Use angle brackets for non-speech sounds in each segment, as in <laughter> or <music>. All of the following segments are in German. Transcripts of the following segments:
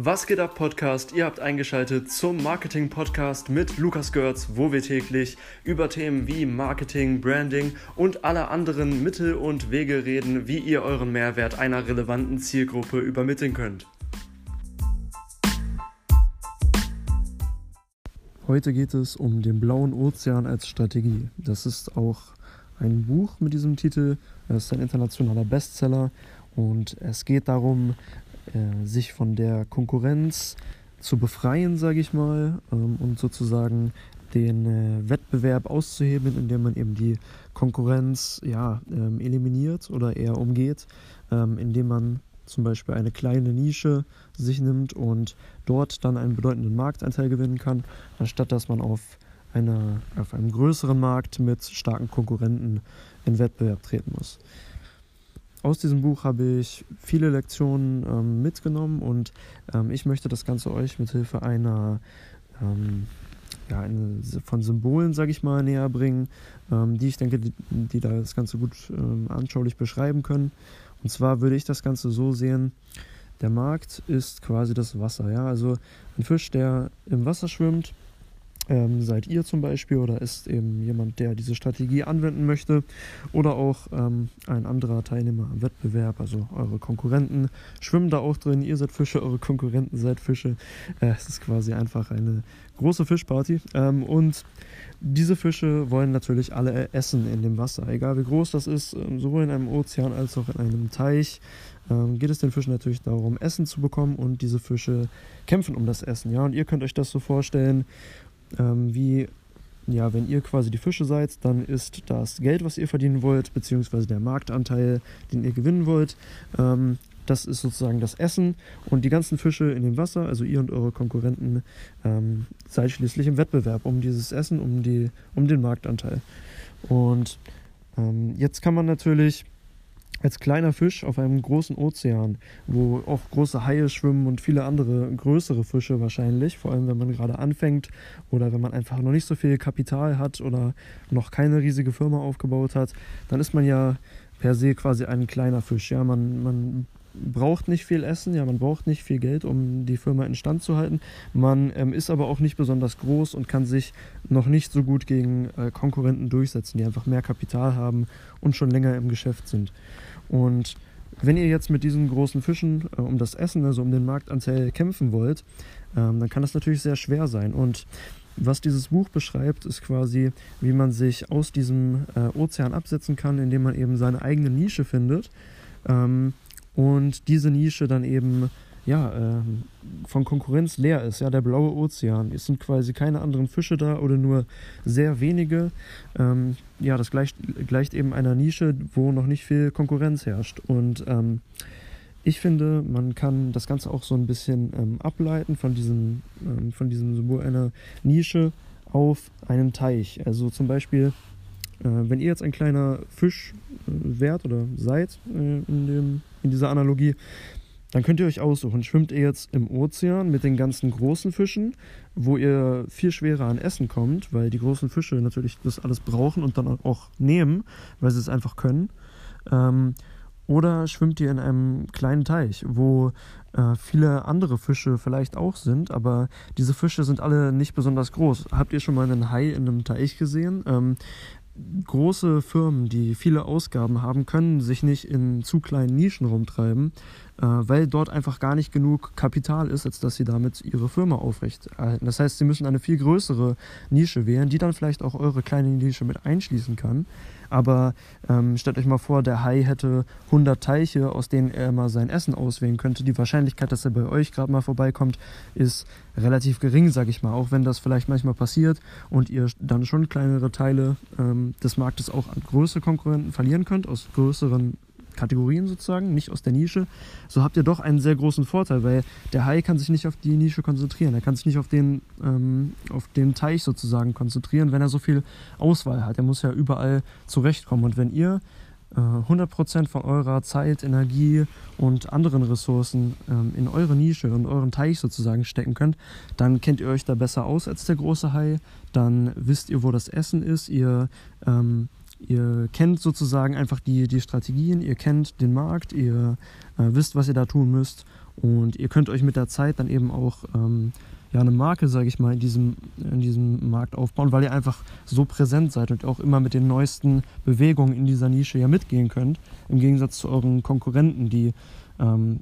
Was geht ab, Podcast? Ihr habt eingeschaltet zum Marketing-Podcast mit Lukas Görz, wo wir täglich über Themen wie Marketing, Branding und alle anderen Mittel und Wege reden, wie ihr euren Mehrwert einer relevanten Zielgruppe übermitteln könnt. Heute geht es um den blauen Ozean als Strategie. Das ist auch ein Buch mit diesem Titel. Es ist ein internationaler Bestseller und es geht darum, äh, sich von der Konkurrenz zu befreien, sage ich mal, ähm, und sozusagen den äh, Wettbewerb auszuhebeln, indem man eben die Konkurrenz ja, ähm, eliminiert oder eher umgeht, ähm, indem man zum Beispiel eine kleine Nische sich nimmt und dort dann einen bedeutenden Marktanteil gewinnen kann, anstatt dass man auf, eine, auf einem größeren Markt mit starken Konkurrenten in Wettbewerb treten muss aus diesem Buch habe ich viele Lektionen ähm, mitgenommen und ähm, ich möchte das Ganze euch mit Hilfe einer ähm, ja, eine, von Symbolen, sage ich mal, näher bringen, ähm, die ich denke, die, die, da das Ganze gut ähm, anschaulich beschreiben können. Und zwar würde ich das Ganze so sehen, der Markt ist quasi das Wasser. Ja? Also ein Fisch, der im Wasser schwimmt, ähm, seid ihr zum Beispiel oder ist eben jemand, der diese Strategie anwenden möchte oder auch ähm, ein anderer Teilnehmer am Wettbewerb, also eure Konkurrenten schwimmen da auch drin. Ihr seid Fische, eure Konkurrenten seid Fische. Äh, es ist quasi einfach eine große Fischparty ähm, und diese Fische wollen natürlich alle essen in dem Wasser, egal wie groß das ist, ähm, sowohl in einem Ozean als auch in einem Teich ähm, geht es den Fischen natürlich darum, Essen zu bekommen und diese Fische kämpfen um das Essen. Ja, und ihr könnt euch das so vorstellen, ähm, wie, ja, wenn ihr quasi die Fische seid, dann ist das Geld, was ihr verdienen wollt, beziehungsweise der Marktanteil, den ihr gewinnen wollt, ähm, das ist sozusagen das Essen und die ganzen Fische in dem Wasser, also ihr und eure Konkurrenten, ähm, seid schließlich im Wettbewerb um dieses Essen, um, die, um den Marktanteil. Und ähm, jetzt kann man natürlich als kleiner Fisch auf einem großen Ozean, wo auch große Haie schwimmen und viele andere größere Fische wahrscheinlich, vor allem wenn man gerade anfängt oder wenn man einfach noch nicht so viel Kapital hat oder noch keine riesige Firma aufgebaut hat, dann ist man ja per se quasi ein kleiner Fisch. Ja, man, man braucht nicht viel Essen, ja, man braucht nicht viel Geld, um die Firma instand zu halten. Man ähm, ist aber auch nicht besonders groß und kann sich noch nicht so gut gegen äh, Konkurrenten durchsetzen, die einfach mehr Kapital haben und schon länger im Geschäft sind. Und wenn ihr jetzt mit diesen großen Fischen äh, um das Essen, also um den Marktanteil kämpfen wollt, ähm, dann kann das natürlich sehr schwer sein. Und was dieses Buch beschreibt, ist quasi, wie man sich aus diesem äh, Ozean absetzen kann, indem man eben seine eigene Nische findet ähm, und diese Nische dann eben ja, äh, von Konkurrenz leer ist. Ja, der blaue Ozean. Es sind quasi keine anderen Fische da oder nur sehr wenige. Ähm, ja, das gleicht, gleicht eben einer Nische, wo noch nicht viel Konkurrenz herrscht. Und ähm, ich finde, man kann das Ganze auch so ein bisschen ähm, ableiten von diesem, ähm, von diesem Symbol einer Nische auf einen Teich. Also zum Beispiel, äh, wenn ihr jetzt ein kleiner Fisch äh, wärt oder seid äh, in, dem, in dieser Analogie, dann könnt ihr euch aussuchen, schwimmt ihr jetzt im Ozean mit den ganzen großen Fischen, wo ihr viel schwerer an Essen kommt, weil die großen Fische natürlich das alles brauchen und dann auch nehmen, weil sie es einfach können. Ähm, oder schwimmt ihr in einem kleinen Teich, wo äh, viele andere Fische vielleicht auch sind, aber diese Fische sind alle nicht besonders groß. Habt ihr schon mal einen Hai in einem Teich gesehen? Ähm, große Firmen, die viele Ausgaben haben, können sich nicht in zu kleinen Nischen rumtreiben, weil dort einfach gar nicht genug Kapital ist, als dass sie damit ihre Firma aufrechterhalten. Das heißt, sie müssen eine viel größere Nische wählen, die dann vielleicht auch eure kleine Nische mit einschließen kann. Aber ähm, stellt euch mal vor, der Hai hätte 100 Teiche, aus denen er mal sein Essen auswählen könnte. Die Wahrscheinlichkeit, dass er bei euch gerade mal vorbeikommt, ist relativ gering, sage ich mal. Auch wenn das vielleicht manchmal passiert und ihr dann schon kleinere Teile ähm, des Marktes auch an größere Konkurrenten verlieren könnt, aus größeren Kategorien sozusagen, nicht aus der Nische, so habt ihr doch einen sehr großen Vorteil, weil der Hai kann sich nicht auf die Nische konzentrieren. Er kann sich nicht auf den, ähm, auf den Teich sozusagen konzentrieren, wenn er so viel Auswahl hat. Er muss ja überall zurechtkommen. Und wenn ihr äh, 100% von eurer Zeit, Energie und anderen Ressourcen ähm, in eure Nische und euren Teich sozusagen stecken könnt, dann kennt ihr euch da besser aus als der große Hai. Dann wisst ihr, wo das Essen ist. Ihr ähm, ihr kennt sozusagen einfach die, die Strategien, ihr kennt den Markt, ihr äh, wisst, was ihr da tun müsst und ihr könnt euch mit der Zeit dann eben auch ähm, ja, eine Marke, sage ich mal, in diesem, in diesem Markt aufbauen, weil ihr einfach so präsent seid und auch immer mit den neuesten Bewegungen in dieser Nische ja mitgehen könnt, im Gegensatz zu euren Konkurrenten, die ähm,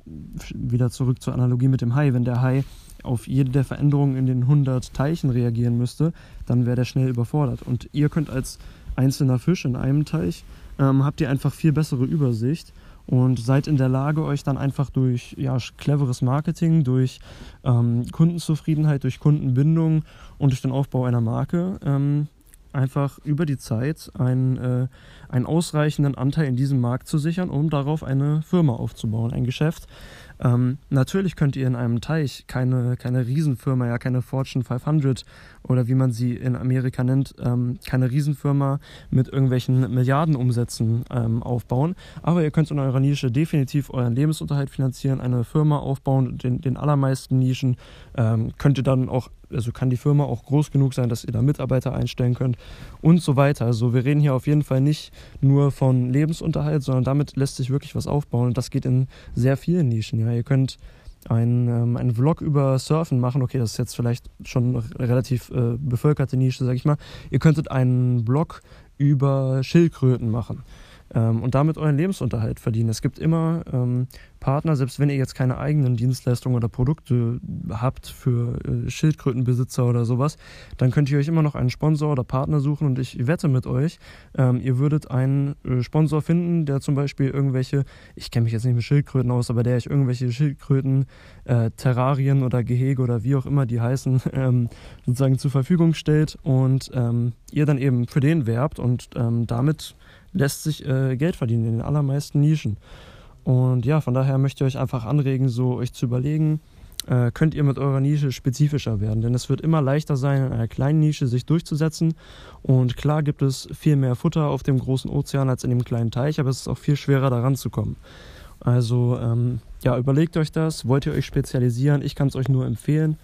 wieder zurück zur Analogie mit dem Hai, wenn der Hai auf jede der Veränderungen in den 100 Teichen reagieren müsste, dann wäre der schnell überfordert. Und ihr könnt als einzelner Fisch in einem Teich, ähm, habt ihr einfach viel bessere Übersicht und seid in der Lage, euch dann einfach durch ja, cleveres Marketing, durch ähm, Kundenzufriedenheit, durch Kundenbindung und durch den Aufbau einer Marke ähm, einfach über die Zeit einen, äh, einen ausreichenden Anteil in diesem Markt zu sichern, um darauf eine Firma aufzubauen, ein Geschäft, ähm, natürlich könnt ihr in einem Teich keine, keine Riesenfirma, ja keine Fortune 500 oder wie man sie in Amerika nennt, ähm, keine Riesenfirma mit irgendwelchen Milliardenumsätzen ähm, aufbauen. Aber ihr könnt in eurer Nische definitiv euren Lebensunterhalt finanzieren, eine Firma aufbauen. Den, den allermeisten Nischen ähm, könnt ihr dann auch also kann die Firma auch groß genug sein, dass ihr da Mitarbeiter einstellen könnt und so weiter. Also wir reden hier auf jeden Fall nicht nur von Lebensunterhalt, sondern damit lässt sich wirklich was aufbauen und das geht in sehr vielen Nischen. Ja, ihr könnt ein, ähm, einen Vlog über Surfen machen. Okay, das ist jetzt vielleicht schon eine relativ äh, bevölkerte Nische, sag ich mal. Ihr könntet einen Blog über Schildkröten machen ähm, und damit euren Lebensunterhalt verdienen. Es gibt immer ähm, Partner, selbst wenn ihr jetzt keine eigenen Dienstleistungen oder Produkte habt für äh, Schildkrötenbesitzer oder sowas, dann könnt ihr euch immer noch einen Sponsor oder Partner suchen und ich wette mit euch, ähm, ihr würdet einen äh, Sponsor finden, der zum Beispiel irgendwelche, ich kenne mich jetzt nicht mit Schildkröten aus, aber der euch irgendwelche Schildkröten, äh, Terrarien oder Gehege oder wie auch immer die heißen, <laughs> ähm, sozusagen zur Verfügung stellt und ähm, ihr dann eben für den werbt und ähm, damit lässt sich äh, Geld verdienen in den allermeisten Nischen. Und ja, von daher möchte ich euch einfach anregen, so euch zu überlegen, äh, könnt ihr mit eurer Nische spezifischer werden. Denn es wird immer leichter sein, in einer kleinen Nische sich durchzusetzen. Und klar gibt es viel mehr Futter auf dem großen Ozean als in dem kleinen Teich, aber es ist auch viel schwerer daran zu kommen. Also ähm, ja, überlegt euch das. Wollt ihr euch spezialisieren? Ich kann es euch nur empfehlen.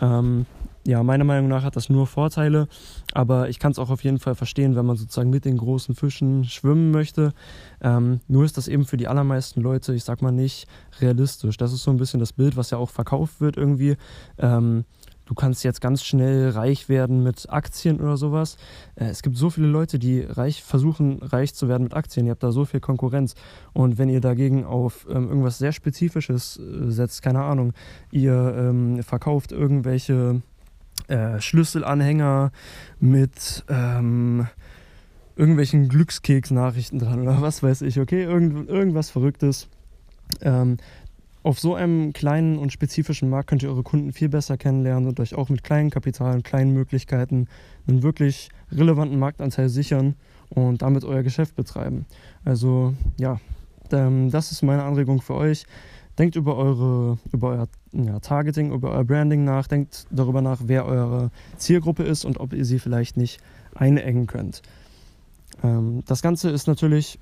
Ähm, ja, meiner Meinung nach hat das nur Vorteile, aber ich kann es auch auf jeden Fall verstehen, wenn man sozusagen mit den großen Fischen schwimmen möchte. Ähm, nur ist das eben für die allermeisten Leute, ich sag mal nicht realistisch. Das ist so ein bisschen das Bild, was ja auch verkauft wird irgendwie. Ähm, du kannst jetzt ganz schnell reich werden mit Aktien oder sowas. Äh, es gibt so viele Leute, die reich versuchen, reich zu werden mit Aktien. Ihr habt da so viel Konkurrenz. Und wenn ihr dagegen auf ähm, irgendwas sehr Spezifisches äh, setzt, keine Ahnung, ihr ähm, verkauft irgendwelche äh, Schlüsselanhänger mit ähm, irgendwelchen Glückskeksnachrichten dran oder was weiß ich, okay? Irgend, irgendwas Verrücktes. Ähm, auf so einem kleinen und spezifischen Markt könnt ihr eure Kunden viel besser kennenlernen und euch auch mit kleinen Kapitalen, kleinen Möglichkeiten einen wirklich relevanten Marktanteil sichern und damit euer Geschäft betreiben. Also ja, ähm, das ist meine Anregung für euch. Denkt über eure, über euer ja, Targeting, über euer Branding nach, denkt darüber nach, wer eure Zielgruppe ist und ob ihr sie vielleicht nicht einengen könnt. Ähm, das Ganze ist natürlich,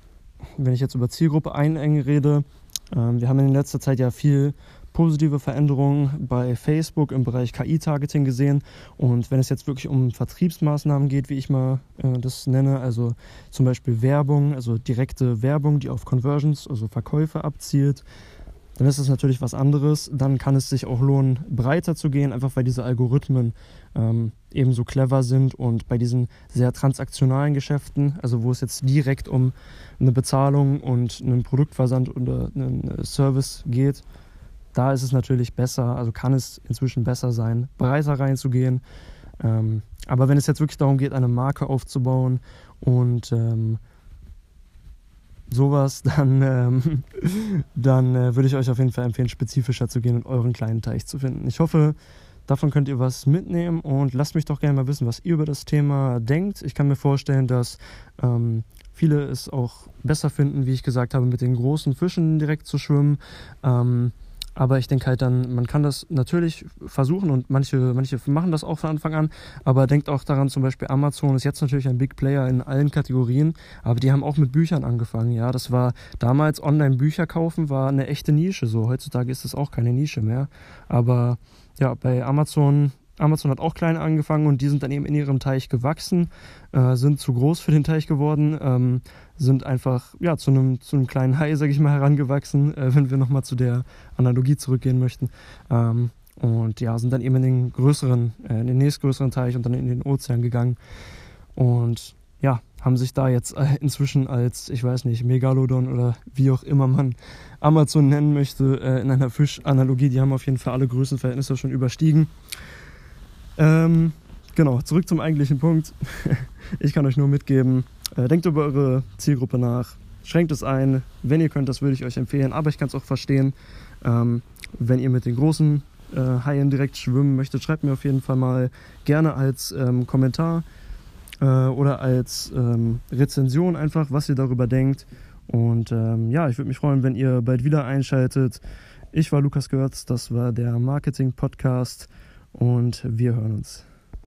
wenn ich jetzt über Zielgruppe einengen rede, ähm, wir haben in letzter Zeit ja viel positive Veränderungen bei Facebook im Bereich KI-Targeting gesehen. Und wenn es jetzt wirklich um Vertriebsmaßnahmen geht, wie ich mal äh, das nenne, also zum Beispiel Werbung, also direkte Werbung, die auf Conversions, also Verkäufe abzielt, dann ist es natürlich was anderes. Dann kann es sich auch lohnen, breiter zu gehen, einfach weil diese Algorithmen ähm, ebenso clever sind und bei diesen sehr transaktionalen Geschäften, also wo es jetzt direkt um eine Bezahlung und einen Produktversand oder einen Service geht, da ist es natürlich besser, also kann es inzwischen besser sein, breiter reinzugehen. Ähm, aber wenn es jetzt wirklich darum geht, eine Marke aufzubauen und ähm, sowas, <laughs> dann, ähm, dann äh, würde ich euch auf jeden Fall empfehlen, spezifischer zu gehen und euren kleinen Teich zu finden. Ich hoffe, davon könnt ihr was mitnehmen und lasst mich doch gerne mal wissen, was ihr über das Thema denkt. Ich kann mir vorstellen, dass ähm, viele es auch besser finden, wie ich gesagt habe, mit den großen Fischen direkt zu schwimmen. Ähm, aber ich denke halt dann, man kann das natürlich versuchen und manche, manche machen das auch von Anfang an. Aber denkt auch daran, zum Beispiel Amazon ist jetzt natürlich ein Big Player in allen Kategorien, aber die haben auch mit Büchern angefangen. Ja, das war damals Online-Bücher kaufen, war eine echte Nische. So heutzutage ist es auch keine Nische mehr. Aber ja, bei Amazon Amazon hat auch klein angefangen und die sind dann eben in ihrem Teich gewachsen, äh, sind zu groß für den Teich geworden, ähm, sind einfach ja, zu, einem, zu kleinen Hai, sage ich mal, herangewachsen, äh, wenn wir nochmal zu der Analogie zurückgehen möchten. Ähm, und ja, sind dann eben in den größeren, äh, in den nächstgrößeren Teich und dann in den Ozean gegangen. Und ja, haben sich da jetzt äh, inzwischen als, ich weiß nicht, Megalodon oder wie auch immer man Amazon nennen möchte, äh, in einer Fischanalogie, die haben auf jeden Fall alle Größenverhältnisse schon überstiegen. Ähm, genau, zurück zum eigentlichen Punkt. <laughs> ich kann euch nur mitgeben, äh, denkt über eure Zielgruppe nach, schränkt es ein. Wenn ihr könnt, das würde ich euch empfehlen, aber ich kann es auch verstehen. Ähm, wenn ihr mit den großen äh, Haien direkt schwimmen möchtet, schreibt mir auf jeden Fall mal gerne als ähm, Kommentar äh, oder als ähm, Rezension einfach, was ihr darüber denkt. Und ähm, ja, ich würde mich freuen, wenn ihr bald wieder einschaltet. Ich war Lukas Görz, das war der Marketing-Podcast und wir hören uns.